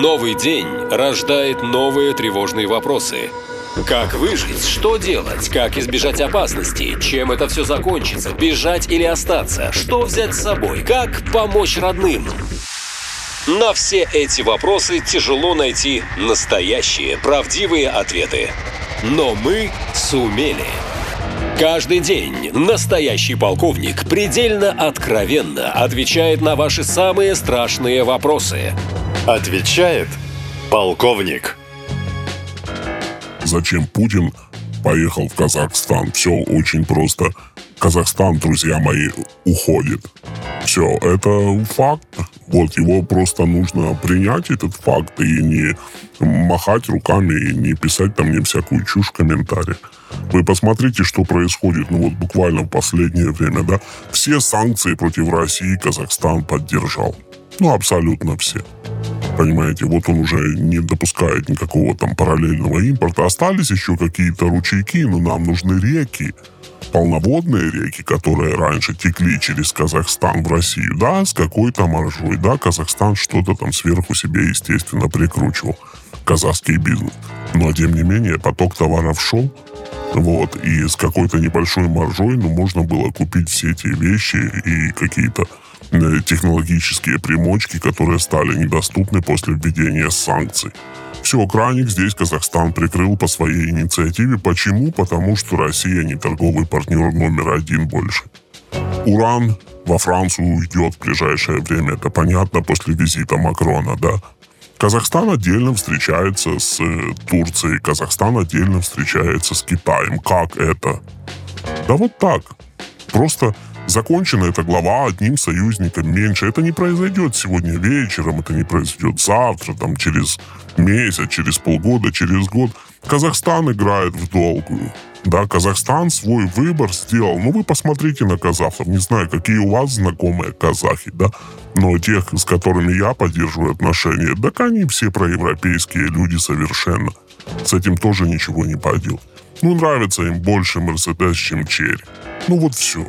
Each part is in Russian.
Новый день рождает новые тревожные вопросы. Как выжить? Что делать? Как избежать опасности? Чем это все закончится? Бежать или остаться? Что взять с собой? Как помочь родным? На все эти вопросы тяжело найти настоящие, правдивые ответы. Но мы сумели. Каждый день настоящий полковник предельно откровенно отвечает на ваши самые страшные вопросы. Отвечает полковник. Зачем Путин поехал в Казахстан? Все очень просто. Казахстан, друзья мои, уходит. Все, это факт. Вот его просто нужно принять, этот факт, и не махать руками, и не писать там мне всякую чушь в комментариях. Вы посмотрите, что происходит, ну вот буквально в последнее время, да. Все санкции против России Казахстан поддержал. Ну, абсолютно все. Понимаете, вот он уже не допускает никакого там параллельного импорта. Остались еще какие-то ручейки, но нам нужны реки полноводные реки, которые раньше текли через Казахстан в Россию, да, с какой-то маржой, да, Казахстан что-то там сверху себе, естественно, прикручивал, казахский бизнес. Но, тем не менее, поток товаров шел, вот, и с какой-то небольшой маржой, ну, можно было купить все эти вещи и какие-то технологические примочки, которые стали недоступны после введения санкций. Все, краник здесь Казахстан прикрыл по своей инициативе. Почему? Потому что Россия не торговый партнер номер один больше. Уран во Францию уйдет в ближайшее время, это понятно, после визита Макрона, да. Казахстан отдельно встречается с э, Турцией, Казахстан отдельно встречается с Китаем. Как это? Да вот так. Просто закончена эта глава одним союзником меньше. Это не произойдет сегодня вечером, это не произойдет завтра, там, через месяц, через полгода, через год. Казахстан играет в долгую. Да, Казахстан свой выбор сделал. Ну, вы посмотрите на казахов. Не знаю, какие у вас знакомые казахи, да, но тех, с которыми я поддерживаю отношения, так они все проевропейские люди совершенно. С этим тоже ничего не поделать. Ну, нравится им больше Мерседес, чем Черри. Ну, вот все.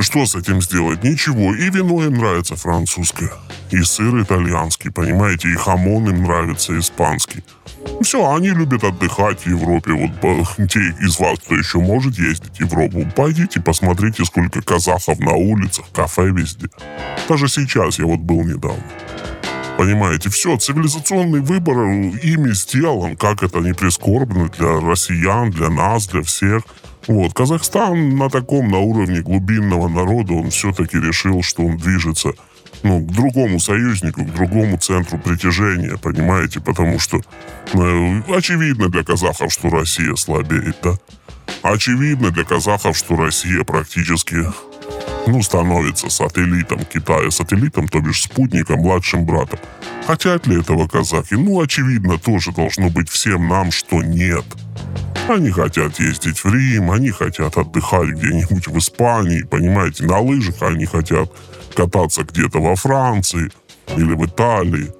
Что с этим сделать? Ничего. И вино им нравится французское. И сыр итальянский, понимаете? И хамон им нравится испанский. Все, они любят отдыхать в Европе. Вот те из вас, кто еще может ездить в Европу, пойдите, посмотрите, сколько казахов на улицах, кафе везде. Даже сейчас я вот был недавно. Понимаете, все, цивилизационный выбор ими сделан, как это не прискорбно для россиян, для нас, для всех. Вот, Казахстан на таком, на уровне глубинного народа, он все-таки решил, что он движется ну, к другому союзнику, к другому центру притяжения, понимаете, потому что э, очевидно для казахов, что Россия слабеет, да? Очевидно для казахов, что Россия практически ну, становится сателлитом Китая, сателлитом, то бишь спутником, младшим братом. Хотят ли этого казахи? Ну, очевидно, тоже должно быть всем нам, что нет. Они хотят ездить в Рим, они хотят отдыхать где-нибудь в Испании, понимаете, на лыжах они хотят кататься где-то во Франции или в Италии.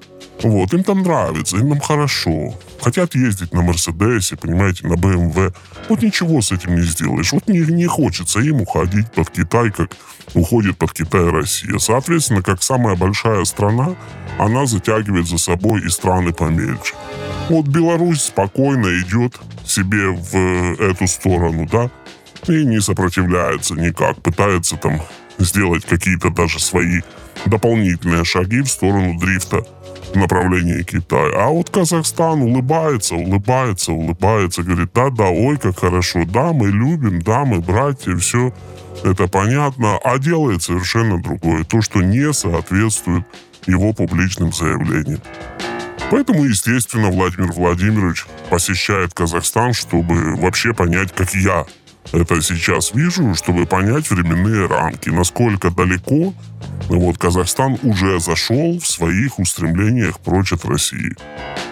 Вот, им там нравится, им там хорошо. Хотят ездить на Мерседесе, понимаете, на БМВ. Вот ничего с этим не сделаешь. Вот не, не хочется им уходить под Китай, как уходит под Китай Россия. Соответственно, как самая большая страна, она затягивает за собой и страны помельче. Вот Беларусь спокойно идет себе в эту сторону, да, и не сопротивляется никак, пытается там сделать какие-то даже свои дополнительные шаги в сторону дрифта в направлении Китая. А вот Казахстан улыбается, улыбается, улыбается, говорит, да-да, ой, как хорошо, да, мы любим, да, мы братья, все это понятно, а делает совершенно другое, то, что не соответствует его публичным заявлениям. Поэтому, естественно, Владимир Владимирович посещает Казахстан, чтобы вообще понять, как я это сейчас вижу, чтобы понять временные рамки, насколько далеко вот Казахстан уже зашел в своих устремлениях прочь от России.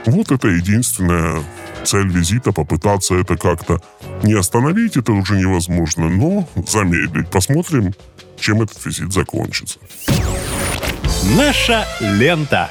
Вот это единственная цель визита, попытаться это как-то не остановить, это уже невозможно, но замедлить. Посмотрим, чем этот визит закончится. Наша лента.